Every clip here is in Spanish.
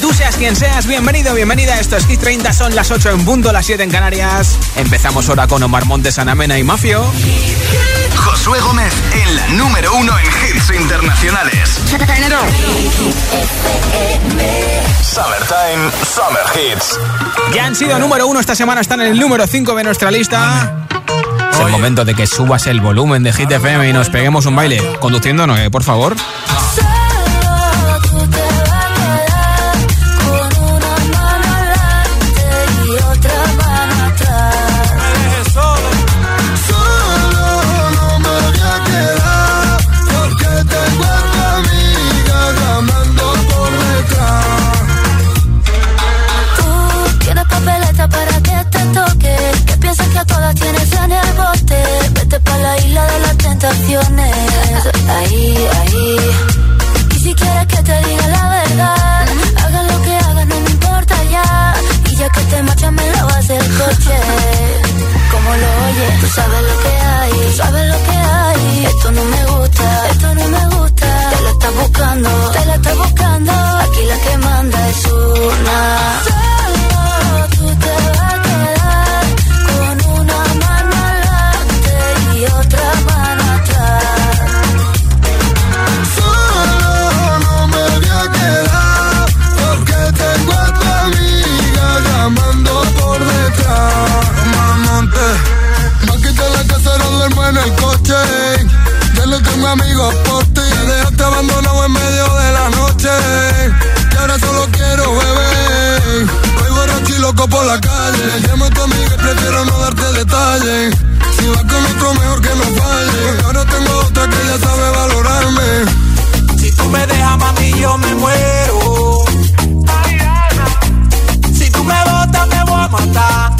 Tú seas quien seas, bienvenido, bienvenida. Esto es Hit 30, son las 8 en punto, las 7 en Canarias. Empezamos ahora con Omar Montes, Anamena y Mafio. Josué Gómez en la número uno en hits internacionales. Summertime, Summer Hits. Ya han sido número uno esta semana, están en el número 5 de nuestra lista. Es el momento de que subas el volumen de Hit FM y nos peguemos un baile. Conduciendo no, eh, por favor. Coche. Como lo oyes, tú sabes lo que loco por la calle. Llamo a tu amiga y prefiero no darte detalles. Si vas con otro, mejor que no falle. Porque ahora tengo otra que ya sabe valorarme. Si tú me dejas, mami, yo me muero. Si tú me botas, me voy a matar.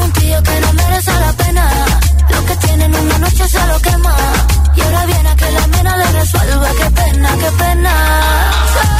un tío que no merece la pena. Lo que tienen una noche se lo quema. Y ahora viene a que la mena le resuelva, qué pena, qué pena.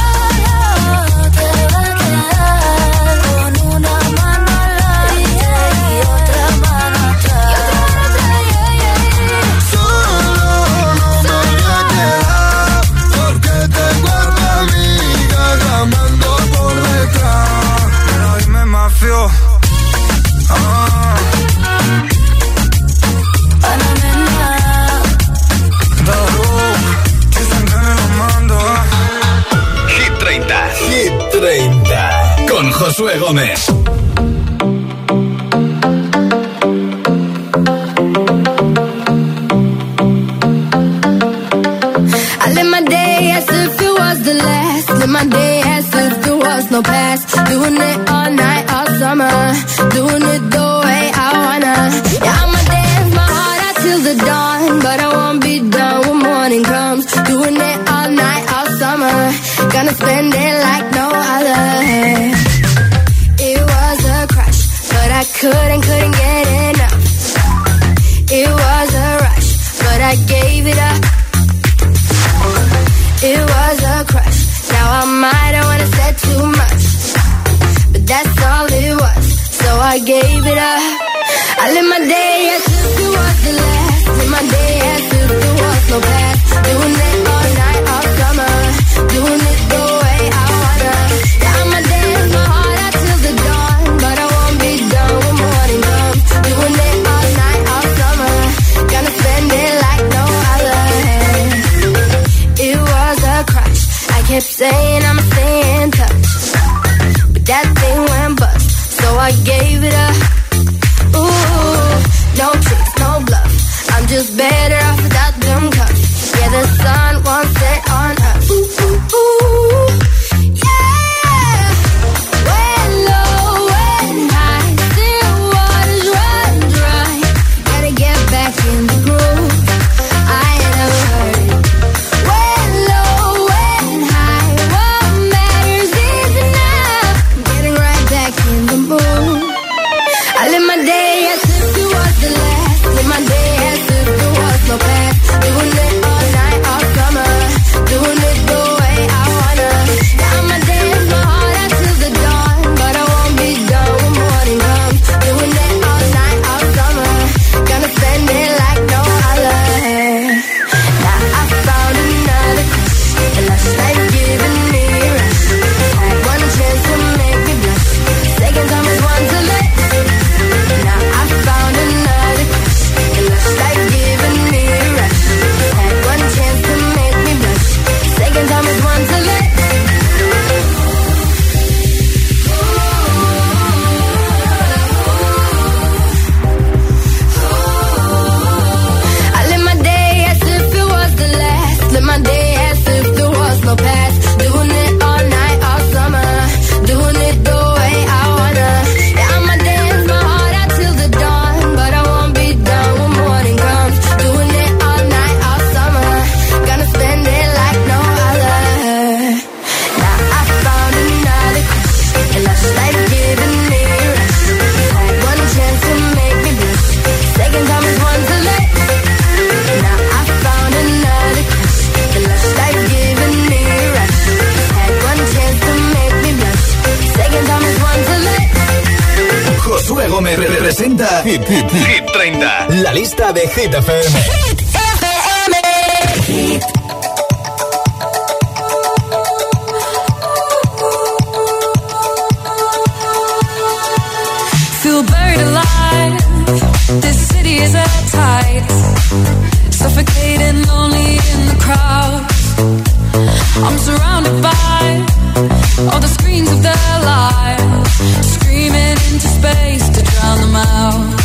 Josué Gómez. I live my day as if it was the last. Live my day as if there was no past. Doing it all night, all summer. Doing it the way I wanna. Yeah, I'ma dance my heart out till the dawn. But I won't be done when morning comes. Doing it all night, all summer. Gonna spend it couldn't, couldn't get enough. It was a rush, but I gave it up. It was a crush. Now I might have wanna said too much, but that's all it was. So I gave it up. I live my day as if it was the last. Live my day as if there was no past. Doing it space to drown them out.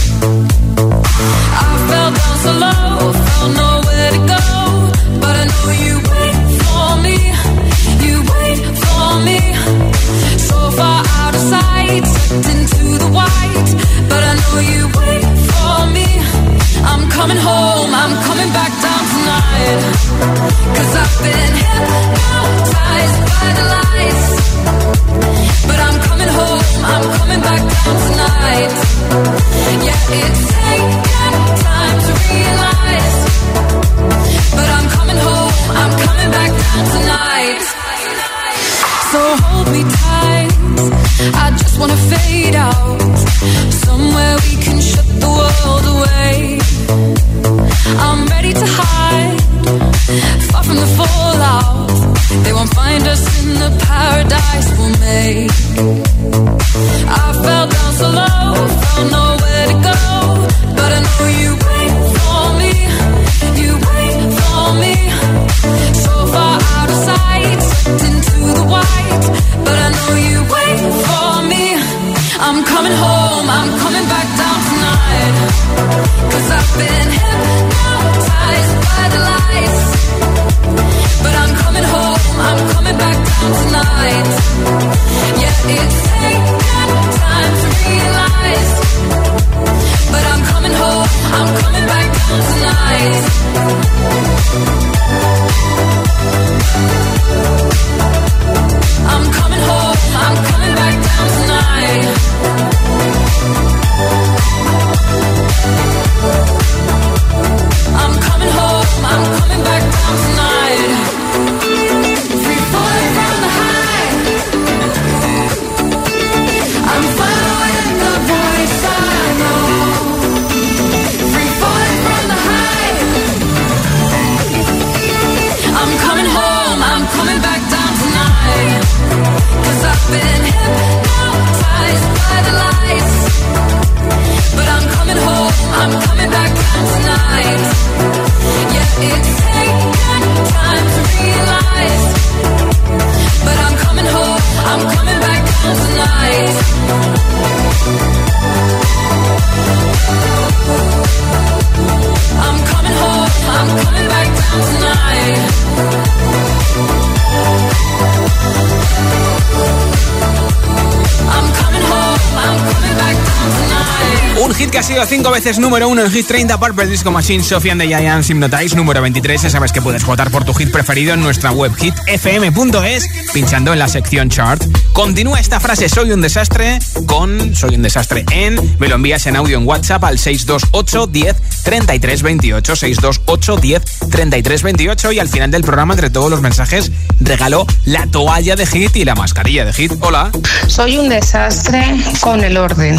Que ha sido cinco veces número uno en Hit 30, Purple Disco Machine, Sofian de Giants, Hypnotize, número 23. Ya sabes que puedes votar por tu hit preferido en nuestra web hitfm.es, pinchando en la sección chart. Continúa esta frase, soy un desastre, con soy un desastre en, me lo envías en audio en WhatsApp al 628 10 33 28, 628 10 33 28 y al final del programa, entre todos los mensajes, regalo la toalla de hit y la mascarilla de hit. Hola. Soy un desastre con el orden.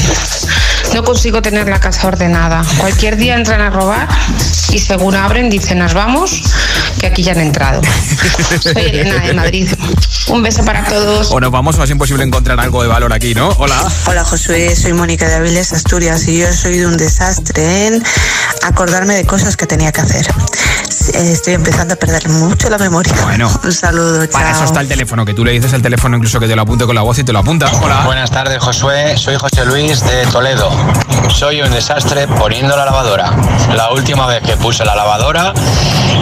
No consigo tener la casa ordenada. Cualquier día entran a robar y según abren dicen nos vamos, que aquí ya han entrado. Soy Elena de Madrid. Un beso para todos. O nos vamos es imposible encontrar algo de valor aquí, ¿no? Hola. Hola Josué, soy Mónica de Aviles, Asturias y yo soy de un desastre en acordarme de cosas que tenía que hacer. Estoy empezando a perder mucho la memoria. Bueno. Un saludo, Para eso está el teléfono, que tú le dices el teléfono incluso que te lo apunte con la voz y te lo apunta. Hola. Buenas tardes, Josué. Soy José Luis de Toledo. Soy un desastre poniendo la lavadora. La última vez que puse la lavadora,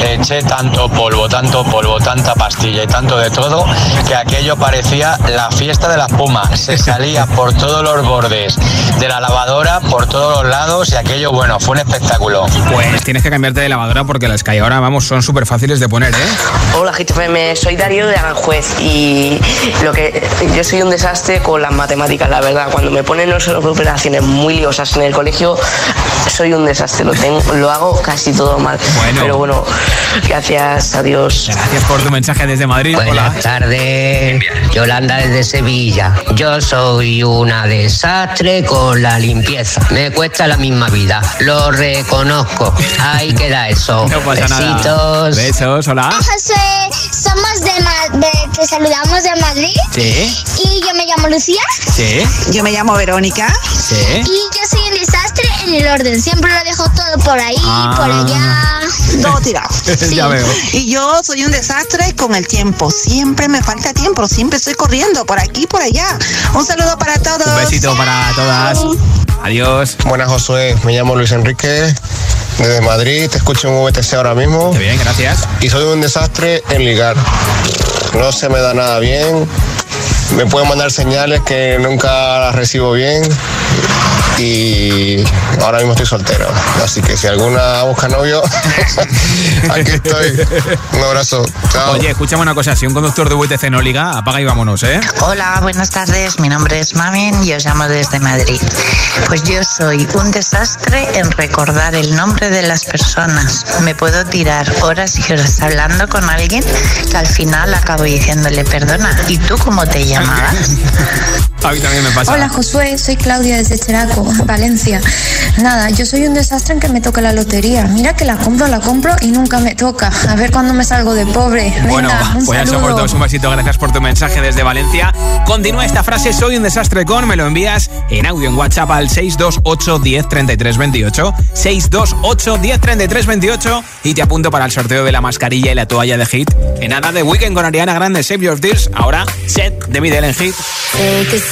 eché tanto polvo, tanto polvo, tanta pastilla y tanto de todo, que aquello parecía la fiesta de la espuma. Se salía por todos los bordes de la lavadora, por todos los lados, y aquello, bueno, fue un espectáculo. Pues tienes que cambiarte de lavadora porque las que hay ahora, vamos, son súper fáciles de poner, ¿eh? Hola, GTFM, soy Darío de Aranjuez y lo que yo soy un desastre con las matemáticas, la verdad. Cuando me ponen los operaciones muy liosas en el colegio, soy un desastre, lo, tengo, lo hago casi todo mal. Bueno. Pero bueno, gracias, adiós. Gracias por tu mensaje desde Madrid. Hola. Buenas tardes, Yolanda desde Sevilla. Yo soy una desastre con la limpieza. Me cuesta la misma vida, lo reconozco. Ahí queda eso. No pasa nada. Besitos. Besos, hola. Josué, somos de, Ma- de- te saludamos de Madrid. Sí, Y yo me llamo Lucía. sí, Yo me llamo Verónica. sí. Y yo soy un desastre en el orden. Siempre lo dejo todo por ahí, Ah. por allá. Todo tirado. Sí. ya veo. Y yo soy un desastre con el tiempo. Siempre me falta tiempo. Siempre estoy corriendo por aquí, por allá. Un saludo para todos. Un besito para todas. Adiós. Buenas, Josué. Me llamo Luis Enrique, desde Madrid. Te escucho en VTC ahora mismo. Qué bien, gracias. Y soy un desastre en ligar. No se me da nada bien. Me pueden mandar señales que nunca las recibo bien. Y ahora mismo estoy soltero. Así que si alguna busca novio, aquí estoy. Un abrazo. Chao. Oye, escúchame una cosa. Si un conductor de VTC no liga, apaga y vámonos, ¿eh? Hola, buenas tardes. Mi nombre es Mamen y os llamo desde Madrid. Pues yo soy un desastre en recordar el nombre de las personas. Me puedo tirar horas y horas hablando con alguien que al final acabo diciéndole perdona. ¿Y tú cómo te llamabas? A mí también me pasa. Hola Josué, soy Claudia desde Cheraco, Valencia. Nada, yo soy un desastre en que me toque la lotería. Mira que la compro, la compro y nunca me toca. A ver cuándo me salgo de pobre. Venga, Bueno, un pues ya somos saludo. dos. Un besito, gracias por tu mensaje desde Valencia. Continúa esta frase, soy un desastre con, me lo envías en audio en WhatsApp al 628 10 33 28, 628 10 33 28 y te apunto para el sorteo de la mascarilla y la toalla de Hit. En nada de Weekend con Ariana Grande, Save Your Tears, ahora Set de Midel en Hit.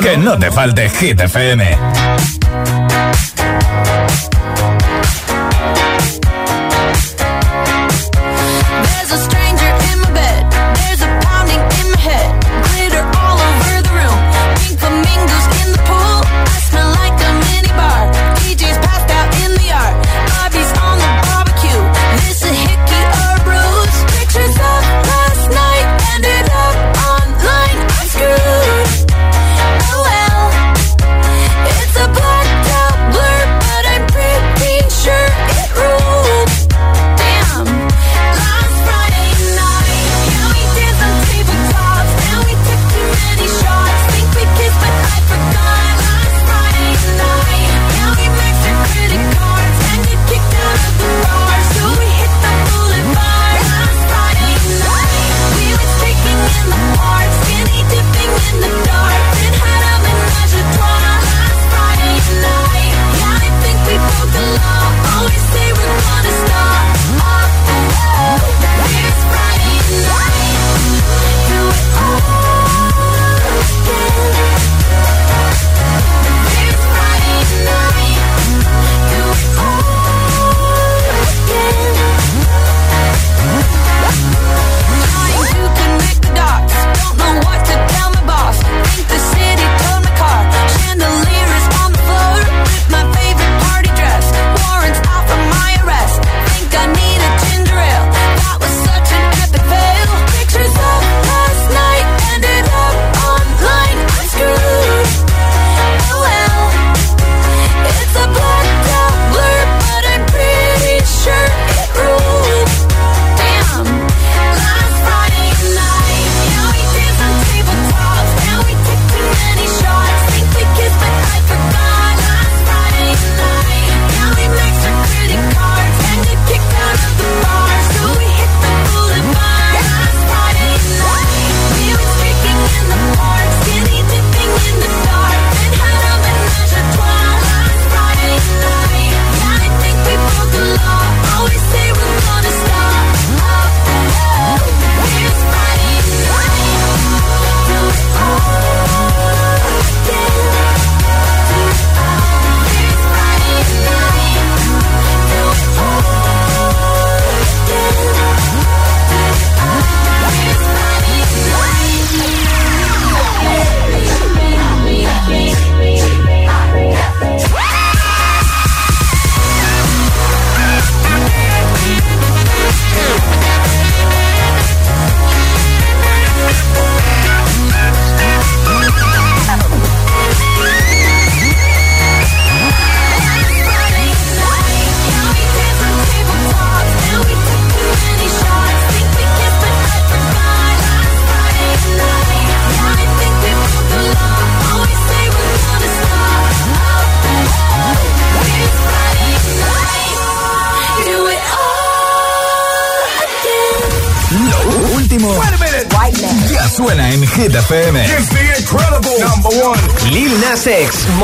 Que no te falte Hit.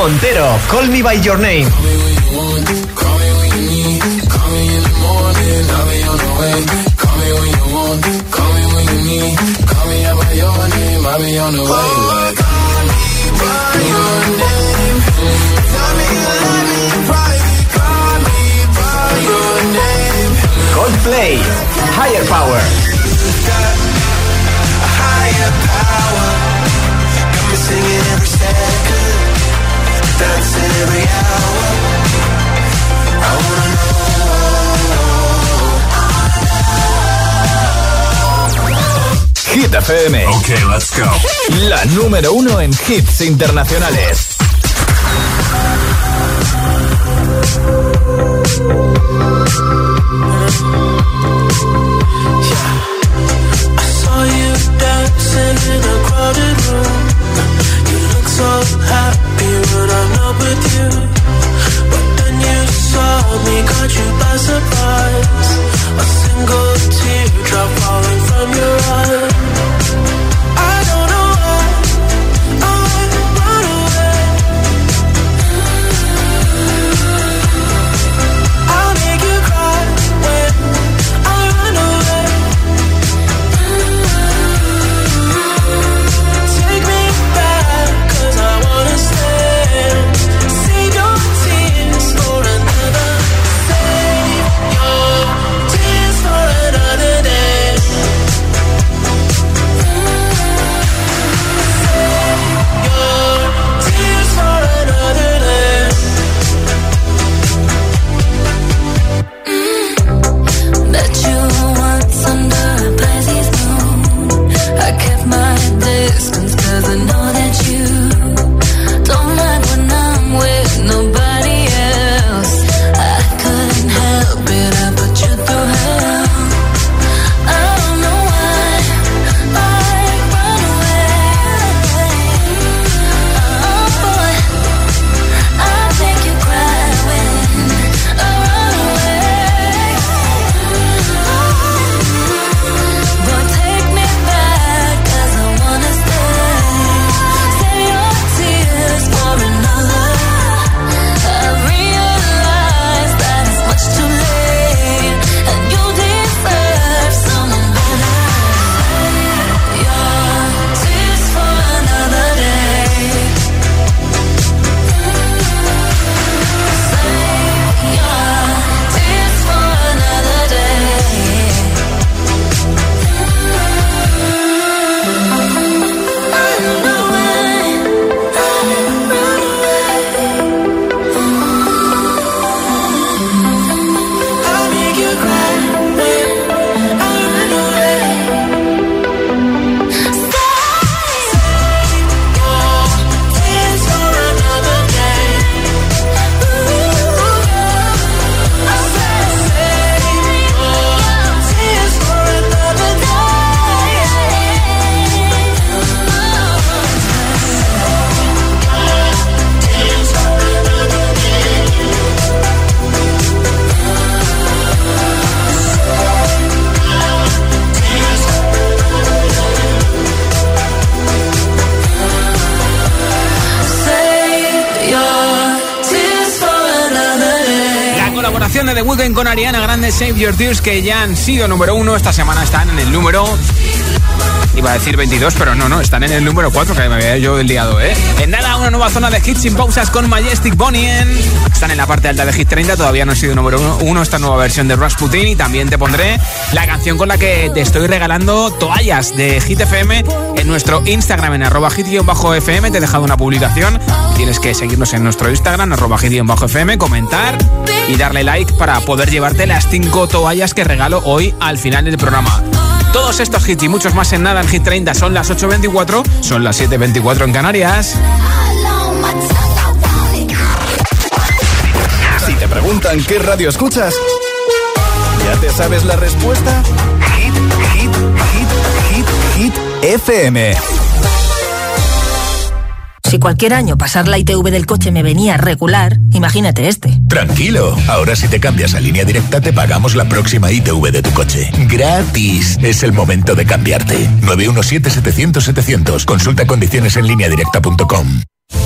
Montero, Call Me By Your Name. FM. Okay, let's go. La número uno en hits internacionales. I saw you dancing in a crowded room. You look so happy when I'm not with you. But then you saw me, caught you by surprise. A single teardrop falling Tears, que ya han sido número uno. Esta semana están en el número Iba a decir 22, pero no, no, están en el número 4 que me había yo liado, ¿eh? En nada, una nueva zona de hits sin pausas con Majestic Bonnie Están en la parte alta de Hit 30, todavía no ha sido número 1 esta nueva versión de Rasputin y también te pondré la canción con la que te estoy regalando toallas de Hit FM en nuestro Instagram en arroba hit-fm. Te he dejado una publicación, tienes que seguirnos en nuestro Instagram, arroba hit-fm, comentar y darle like para poder llevarte las 5 toallas que regalo hoy al final del programa. Todos estos hits y muchos más en nada en Hit 30 son las 8.24, son las 7.24 en Canarias. Si te preguntan qué radio escuchas, ¿ya te sabes la respuesta? Hit, hit, hit, hit, hit, FM. Si cualquier año pasar la ITV del coche me venía regular, imagínate este. Tranquilo, ahora si te cambias a línea directa te pagamos la próxima ITV de tu coche. Gratis. Es el momento de cambiarte. 917-700-700. Consulta condiciones en línea directa.com.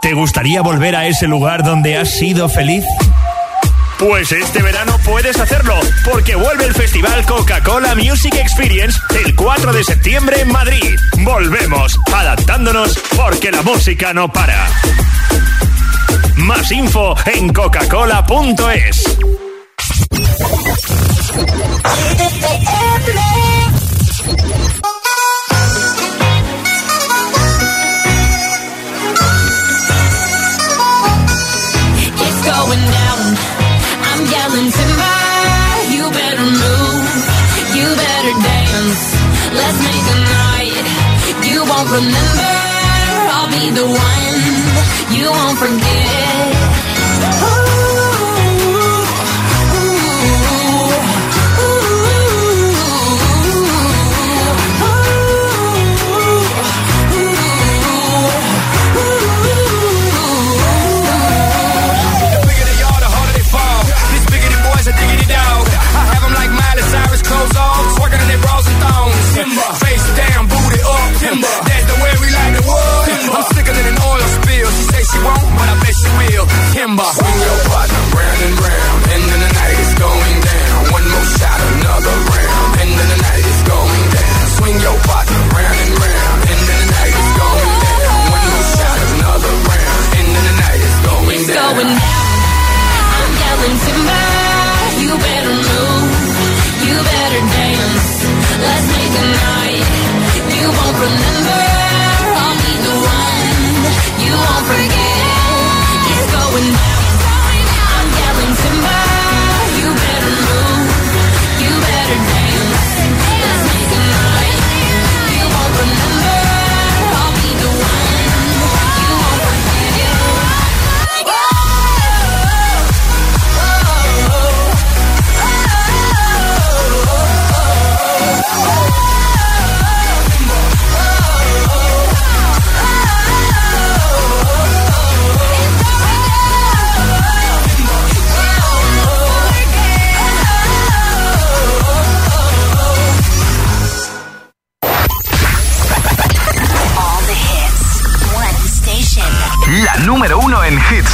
¿Te gustaría volver a ese lugar donde has sido feliz? Pues este verano puedes hacerlo, porque vuelve el Festival Coca-Cola Music Experience el 4 de septiembre en Madrid. Volvemos, adaptándonos, porque la música no para. Más info en coca-cola.es. Let's make a night. You won't remember. I'll be the one. You won't forget. Timber. Swing your partner round and round, and then the night is going down. One more shot, another round, and then the night is going down. Swing your partner round and round, and then the night is going down. One more shot, another round, and then the night is going it's down. going down. I'm yelling timber. You better move. You better dance. Let's make a night. You won't remember.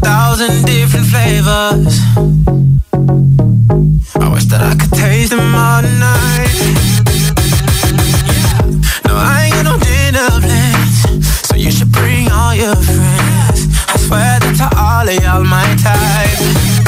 Thousand different flavors. I wish that I could taste them all night. No, I ain't got no dinner plans, so you should bring all your friends. I swear that to all of y'all my type.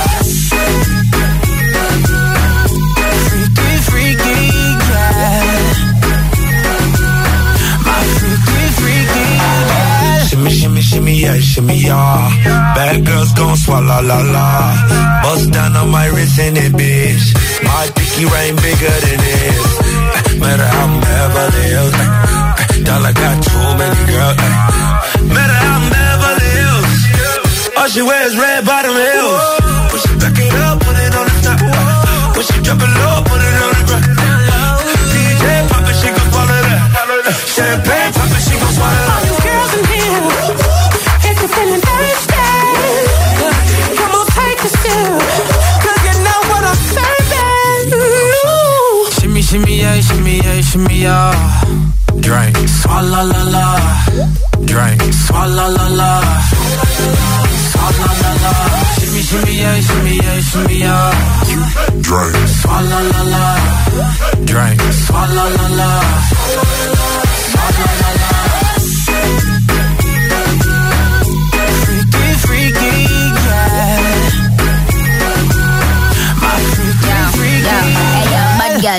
Shimmy, yeah, shimmy, yeah. Bad girls gon' swallow la la. Bust down on my wrist in it, bitch. My pinky ring bigger than this. Eh, matter how I'm Beverly Hills. Eh, eh, dollar got too many girls. Matter how I'm Beverly Hills. All she wears red bottom heels. When she back it up, put it on the top. When she drop it low, put it on the ground. DJ pop it, she gon' swallow that. Champagne pop it, she gon' swallow that. Shimmy, yeah, shimmy, yeah. Drink. Swalla la la. Drink. Swalla la la. Swalla la la. Shimmy, shimmy, yeah, shimmy, yeah, shimmy, yeah. Drink. Swalla la la. Drink. Swalla la la. Swalla la la.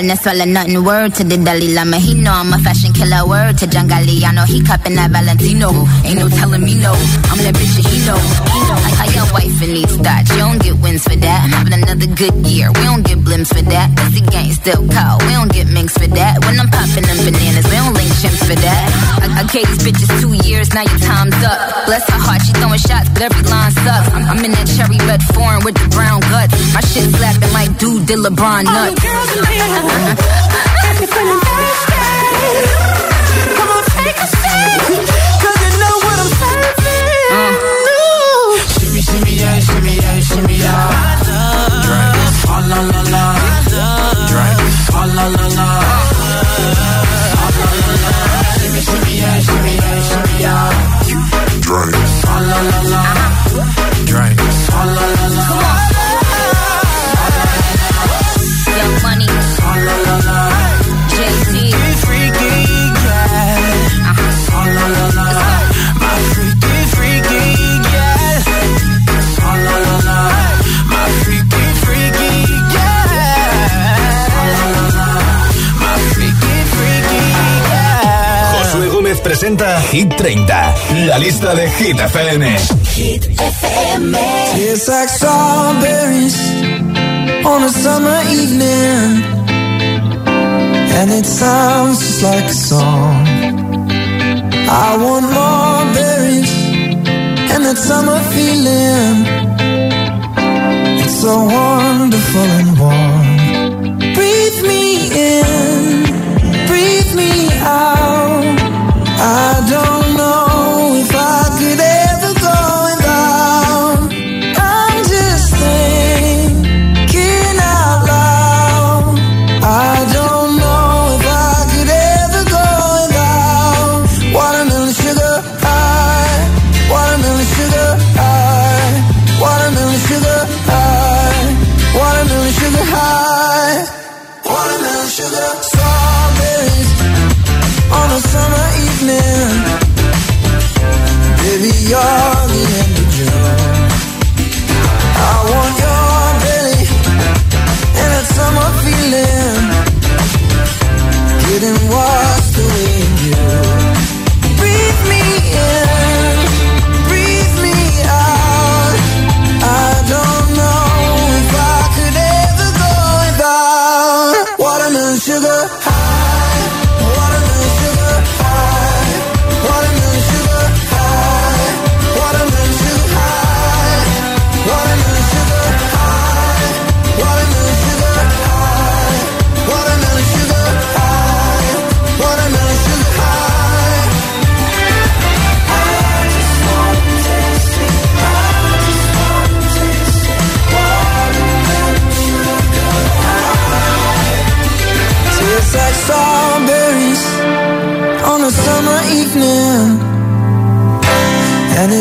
No swallow nothing. Word to the Dalai Lama. He know I'm a fashion killer. Word to John Galliano. He cupping that Valentino. Ain't no telling me no. I'm that bitch that he know. He know. I, I got wife in these thoughts. You don't get wins for that. I'm having another good year. We don't get blimps for that. That's the gang still call. We don't get minks for that. When I'm popping them bananas, we don't link chimps for that. I, I gave these bitches two years. Now your time's up. Bless her heart. She throwing shots, but every line sucks. I'm, I'm in that cherry red foreign with the brown guts. My shit slapping like dude did LeBron nuts. All nuts. girls in here, if you're feeling thirsty, come on, take a 'cause you know what I'm serving. Ooh. Shimmy, shimmy, yeah, shimmy, yeah, shimmy, yeah. Drink. Swalla la la. Drink. Swalla la la. Swalla la la. Shimmy, shimmy, yeah, shimmy, yeah, shimmy, yeah. Drink. Swalla la la. Drink. Swalla la la. Presenta Hit 30, la lista de Hit FM. Hit FM. Tastes like strawberries on a summer evening. And it sounds just like a song. I want more berries and that summer feeling. It's so wonderful and warm. Breathe me in, breathe me out. I don't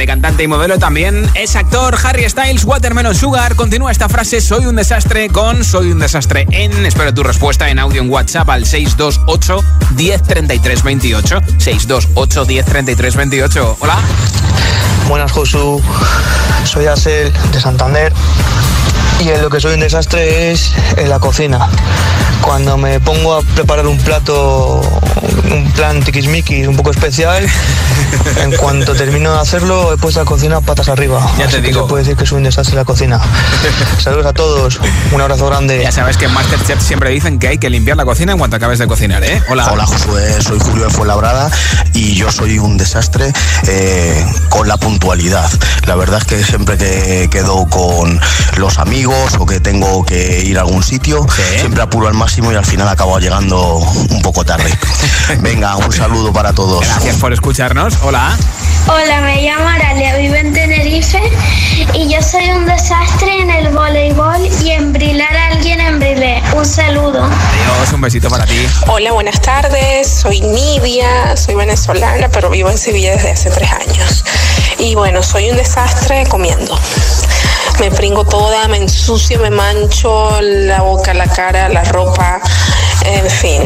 de cantante y modelo, también es actor Harry Styles, Watermelon Sugar. Continúa esta frase, soy un desastre con soy un desastre en. Espero tu respuesta en audio en WhatsApp al 628 1033 28. 628 1033 28. Hola. Buenas, Josu. Soy Asel de Santander y en lo que soy un desastre es en la cocina. Cuando me pongo a preparar un plato, un plan tiquismiquis un poco especial, en cuanto termino de hacerlo he puesto la cocina patas arriba. Ya te que digo. se puede decir que soy un desastre la cocina. Saludos a todos, un abrazo grande. Ya sabes que en Masterchef siempre dicen que hay que limpiar la cocina en cuanto acabes de cocinar, ¿eh? Hola. Hola Josué, soy Julio de Fuenlabrada y yo soy un desastre eh, con la puntualidad. La verdad es que siempre que quedo con los amigos o que tengo que ir a algún sitio, siempre apuro al máximo y al final acabo llegando un poco tarde. Venga, un saludo para todos. Gracias por escucharnos. Hola. Hola, me llamo Aralia, vivo en Tenerife y yo soy un desastre en el voleibol y en brilar a alguien en brilé. Un saludo. Adiós, un besito para ti. Hola, buenas tardes. Soy Nidia, soy venezolana, pero vivo en Sevilla desde hace tres años. Y bueno, soy un desastre comiendo. Me pringo toda, me ensucio, me mancho la boca, la cara, la ropa. En fin,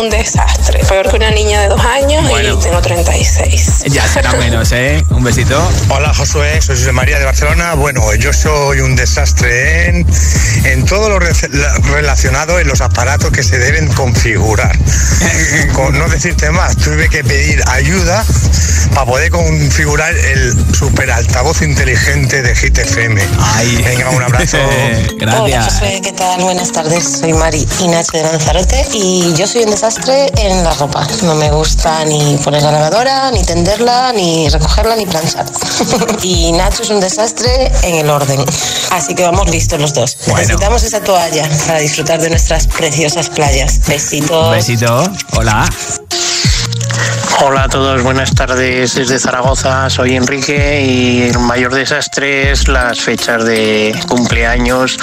un desastre. Peor que una niña de dos años Bueno. y tengo 36. Ya será menos, ¿eh? Un besito. Hola Josué, soy José María de Barcelona. Bueno, yo soy un desastre en, en todo lo re- la- relacionado en los aparatos que se deben configurar. Con no decirte más, tuve que pedir ayuda para poder configurar el super altavoz inteligente de Hit FM. Venga, un abrazo. Hola, Josué, ¿qué tal? Buenas tardes. Soy Mari y Nacho de Lanzarote y yo soy un desastre en la ropa. No me gusta ni poner la lavadora, ni tenderla, ni recogerla, ni planchar. y Nacho es un desastre en el orden. Así que vamos listos los dos. Necesitamos esa toalla para disfrutar de nuestras preciosas playas. Besitos. Besito. Hola. Hola a todos, buenas tardes desde Zaragoza, soy Enrique y el mayor desastre es las fechas de cumpleaños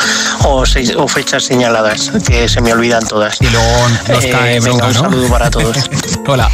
o, fechas señaladas, que se me olvidan todas. Y luego nos cae venga, bronca, un saludo para todos. Hola.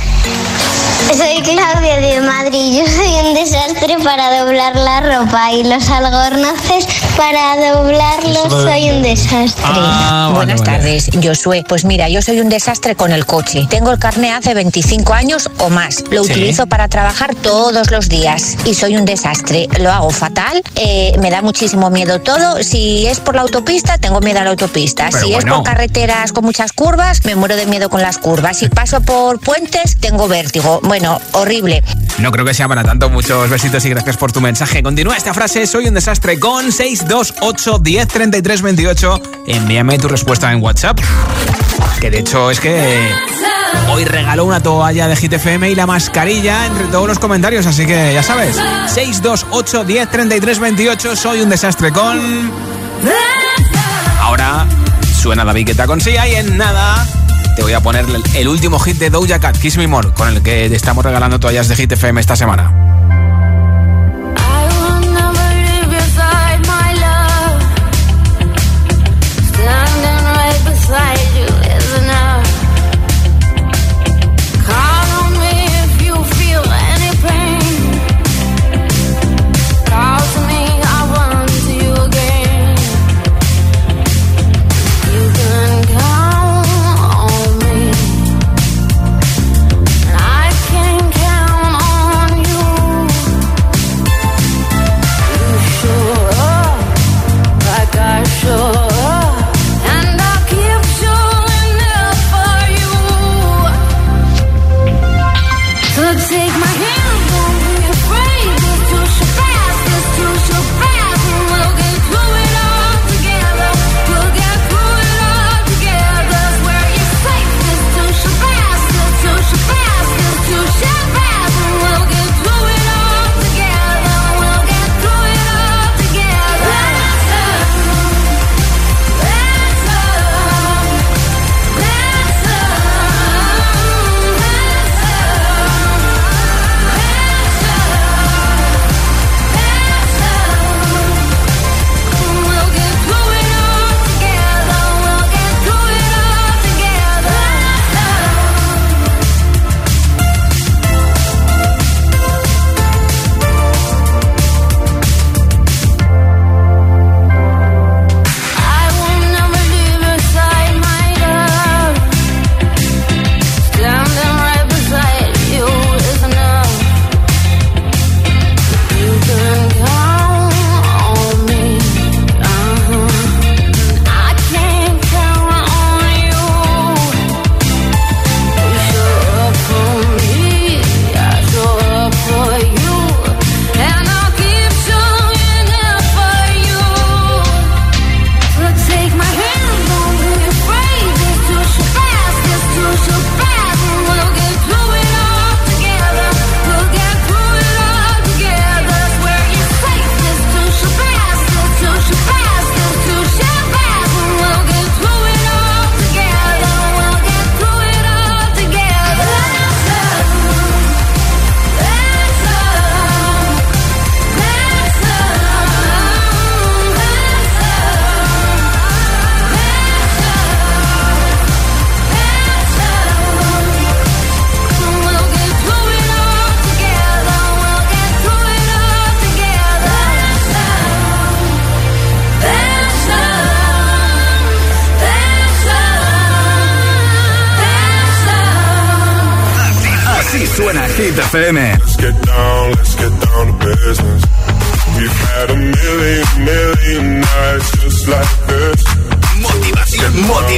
Soy Claudia de Madrid. Yo soy un desastre para doblar la ropa y los albornoces para doblarlos soy un desastre. Ah, Buenas tardes, Josué. Pues mira, yo soy un desastre con el coche. Tengo el carné hace 25 años o más. Lo Sí. utilizo para trabajar todos los días y soy un desastre. Lo hago fatal, eh, me da muchísimo miedo todo. Si es por la autopista, tengo miedo a la autopista. Pero si es por carreteras con muchas curvas, me muero de miedo con las curvas. Si paso por puentes, tengo vértigo. Bueno, horrible. No creo que sea para tanto. Muchos besitos y gracias por tu mensaje. Continúa esta frase. Soy un desastre con 628 10 33 28. Envíame tu respuesta en WhatsApp. Que de hecho es que hoy regaló una toalla de Hit FM y la mascarilla entre todos los comentarios. Así que ya sabes. 628 10 33 28. Soy un desastre con. Ahora suena la biqueta con Sia y en nada te voy a poner el- último hit de Doja Cat, Kiss Me More, con el que estamos regalando toallas de Hit FM esta semana.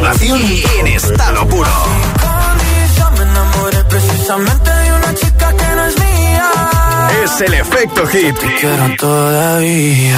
motivación en estado puro. Es el efecto hit. Todavía.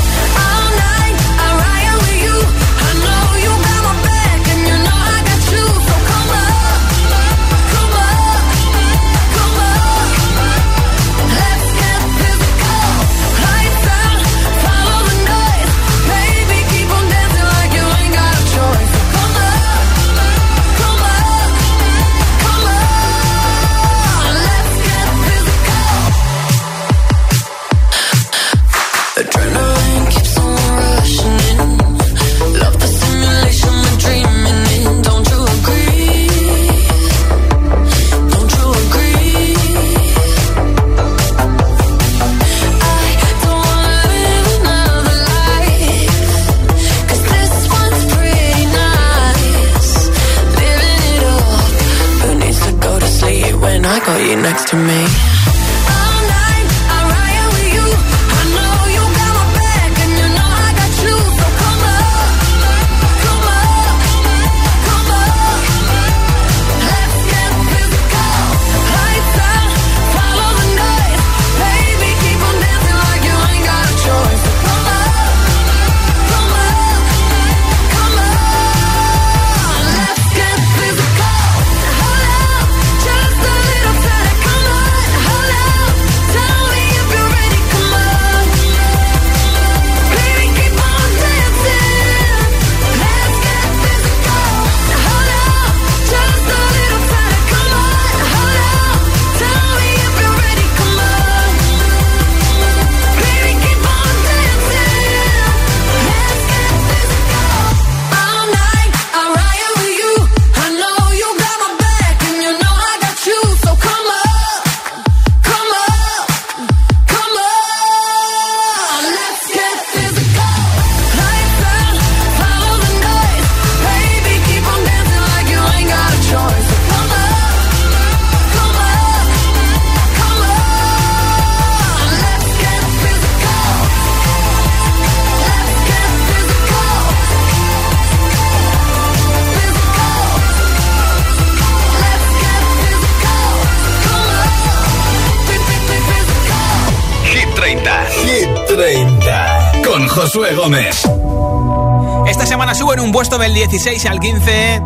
16 al 15,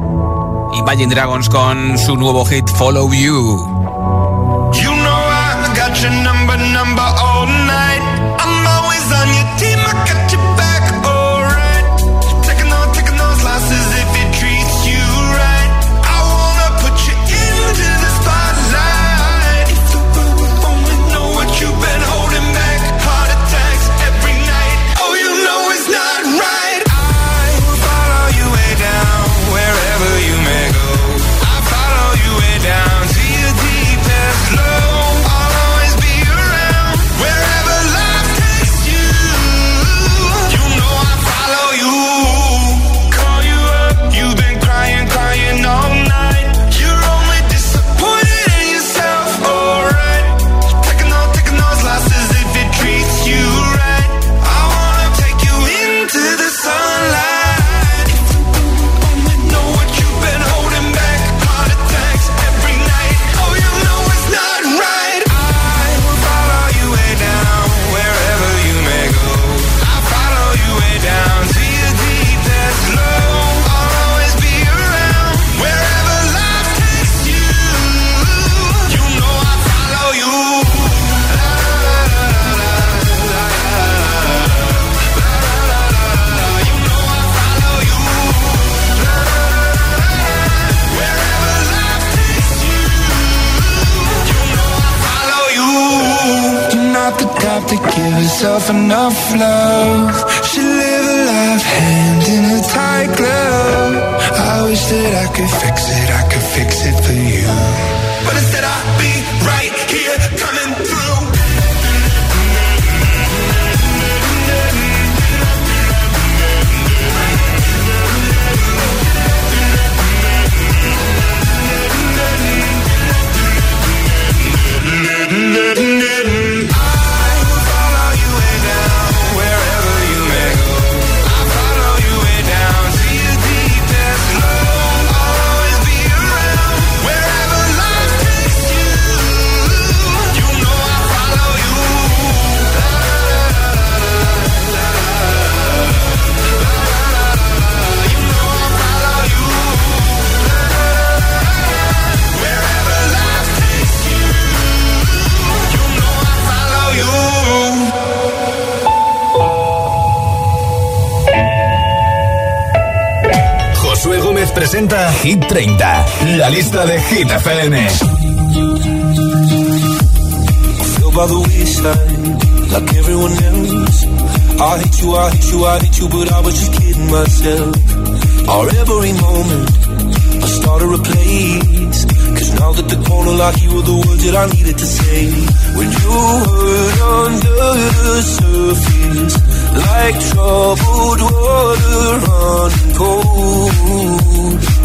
Imagine Dragons con su nuevo hit Follow You. Presenta Hit 30, la lista de Hit FM. by the wayside like everyone else. I hate you, I hate you, I hate you, but I was just kidding myself. Our every moment, I started a place. Cause now that the corner like you were the words that I needed to say. When you hurt under the surface, like troubled water running cold.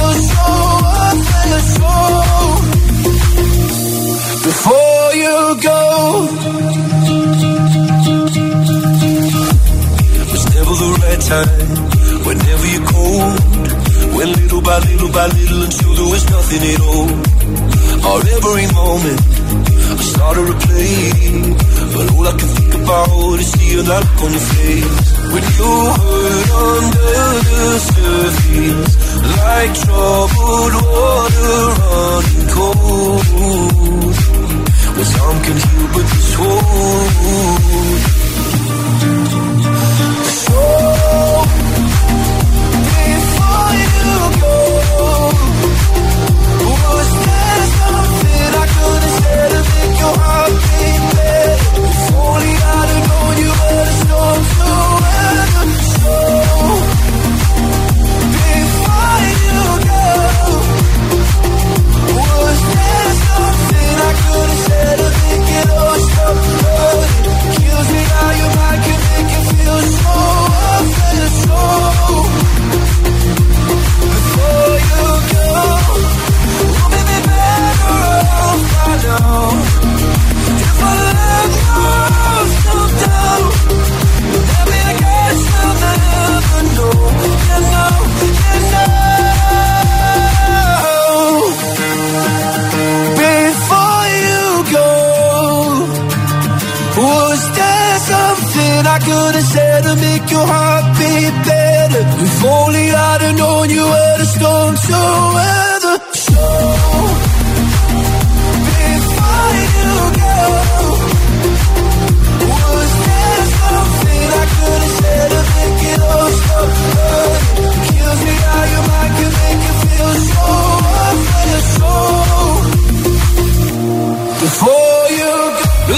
Worthless. So, before you go, never the right time. Whenever you're cold, went little by little by little until there was nothing at all. Our every moment, I started to play, but all I can think about is seeing that look on your face. When you hurt under the surface, like troubled water running cold. Well, some can heal, but this won't. So, make you feel so something I could have said to make your heart beat better? If only I'd have known you were the storm to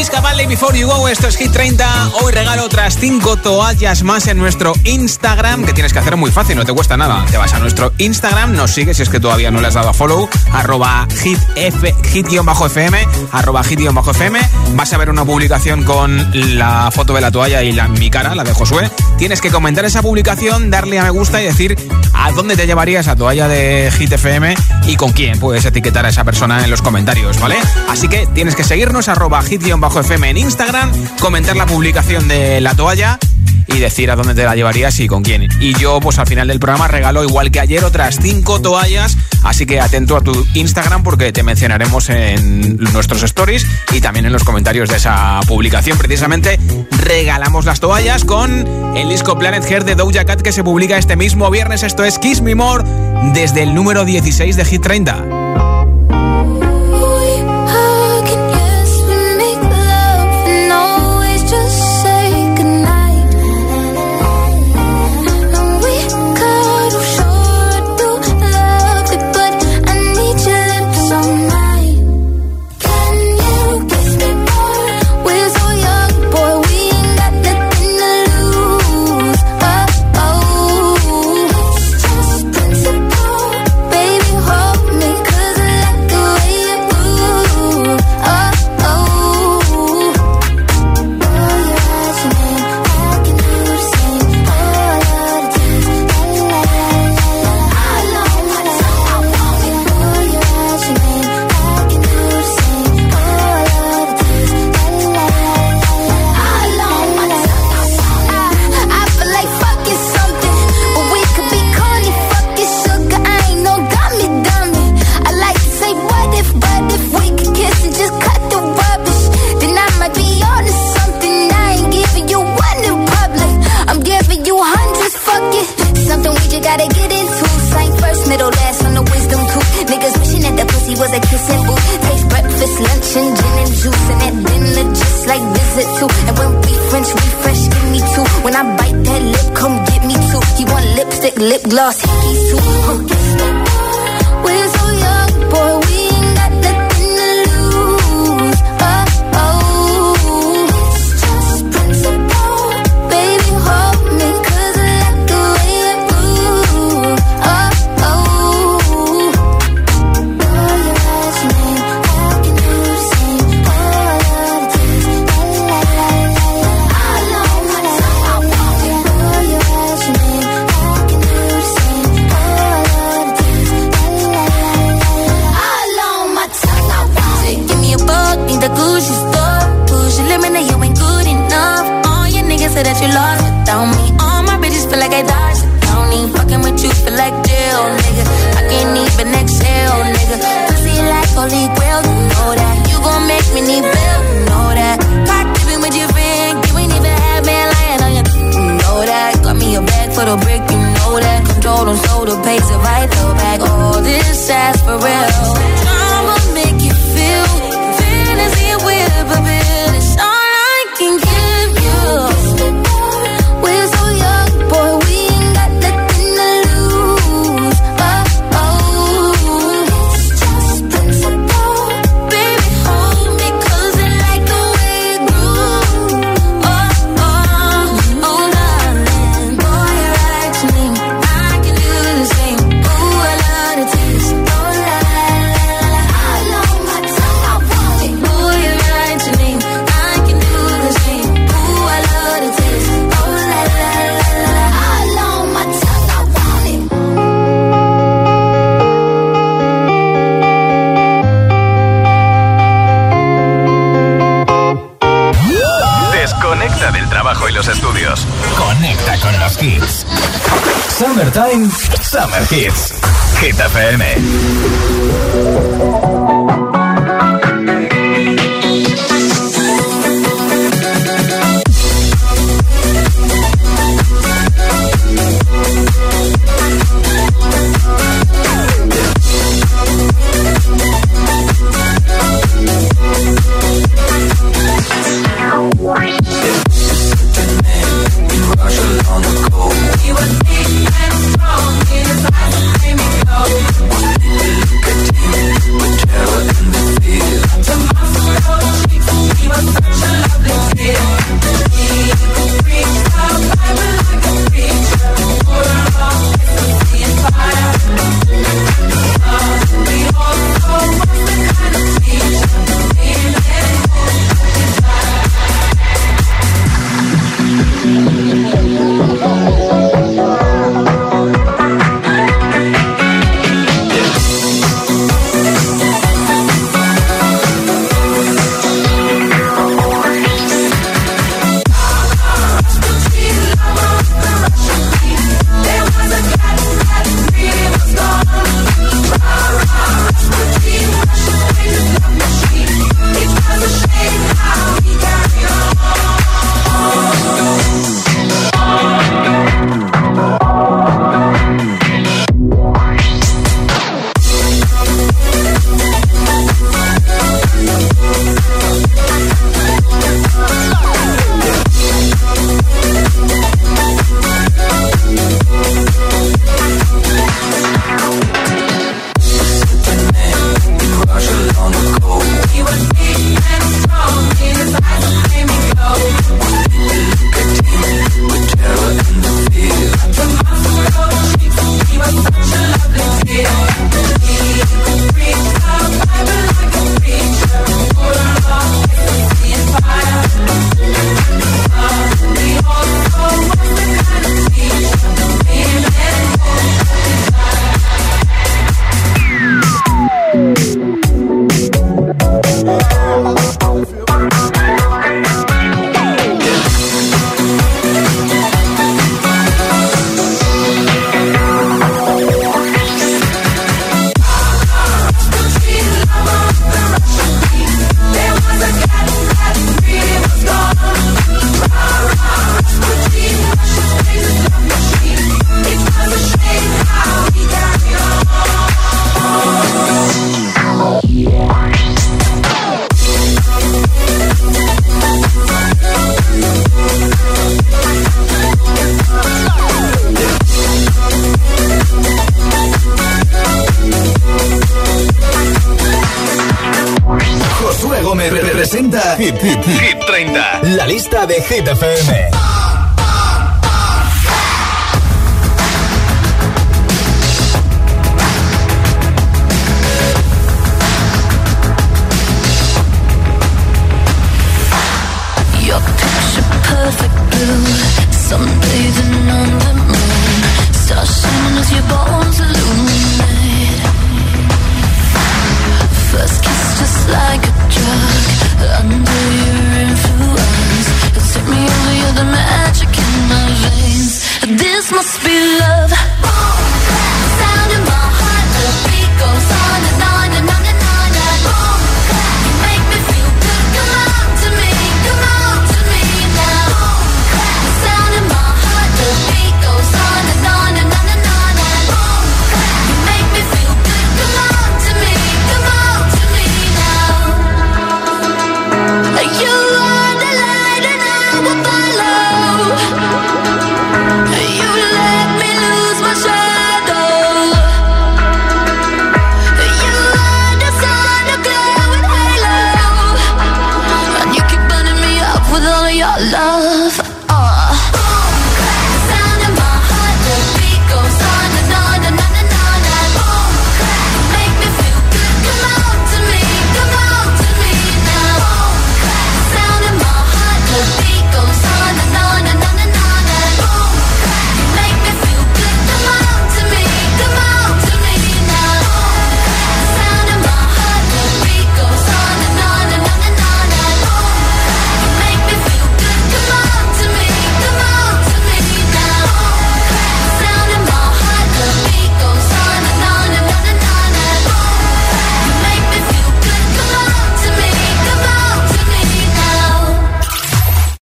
Luis Capaldi, Before You Go, esto es Hit 30. Hoy regalo otras 5 toallas más en nuestro Instagram, que tienes que hacer muy fácil, no te cuesta nada. Te vas a nuestro Instagram, nos sigues si es que todavía no le has dado a follow, arroba hit-fm, arroba hit-fm. Vas a ver una publicación con la foto de la toalla y la, mi cara, la de Josué. Tienes que comentar esa publicación, darle a me gusta y decir a dónde te llevaría esa toalla de Hit FM y con quién puedes etiquetar a esa persona en los comentarios, ¿vale? Así que tienes que seguirnos, arroba hit-fm en Instagram, comentar la publicación de la toalla y decir a dónde te la llevarías y con quién. Y yo, pues al final del programa regalo, igual que ayer, otras cinco toallas. Así que atento a tu Instagram porque te mencionaremos en nuestros stories y también en los comentarios de esa publicación. Precisamente regalamos las toallas con el disco Planet Hair de Doja Cat que se publica este mismo viernes. Esto es Kiss Me More desde el número 16 de Hit 30. Hits. Hit FM.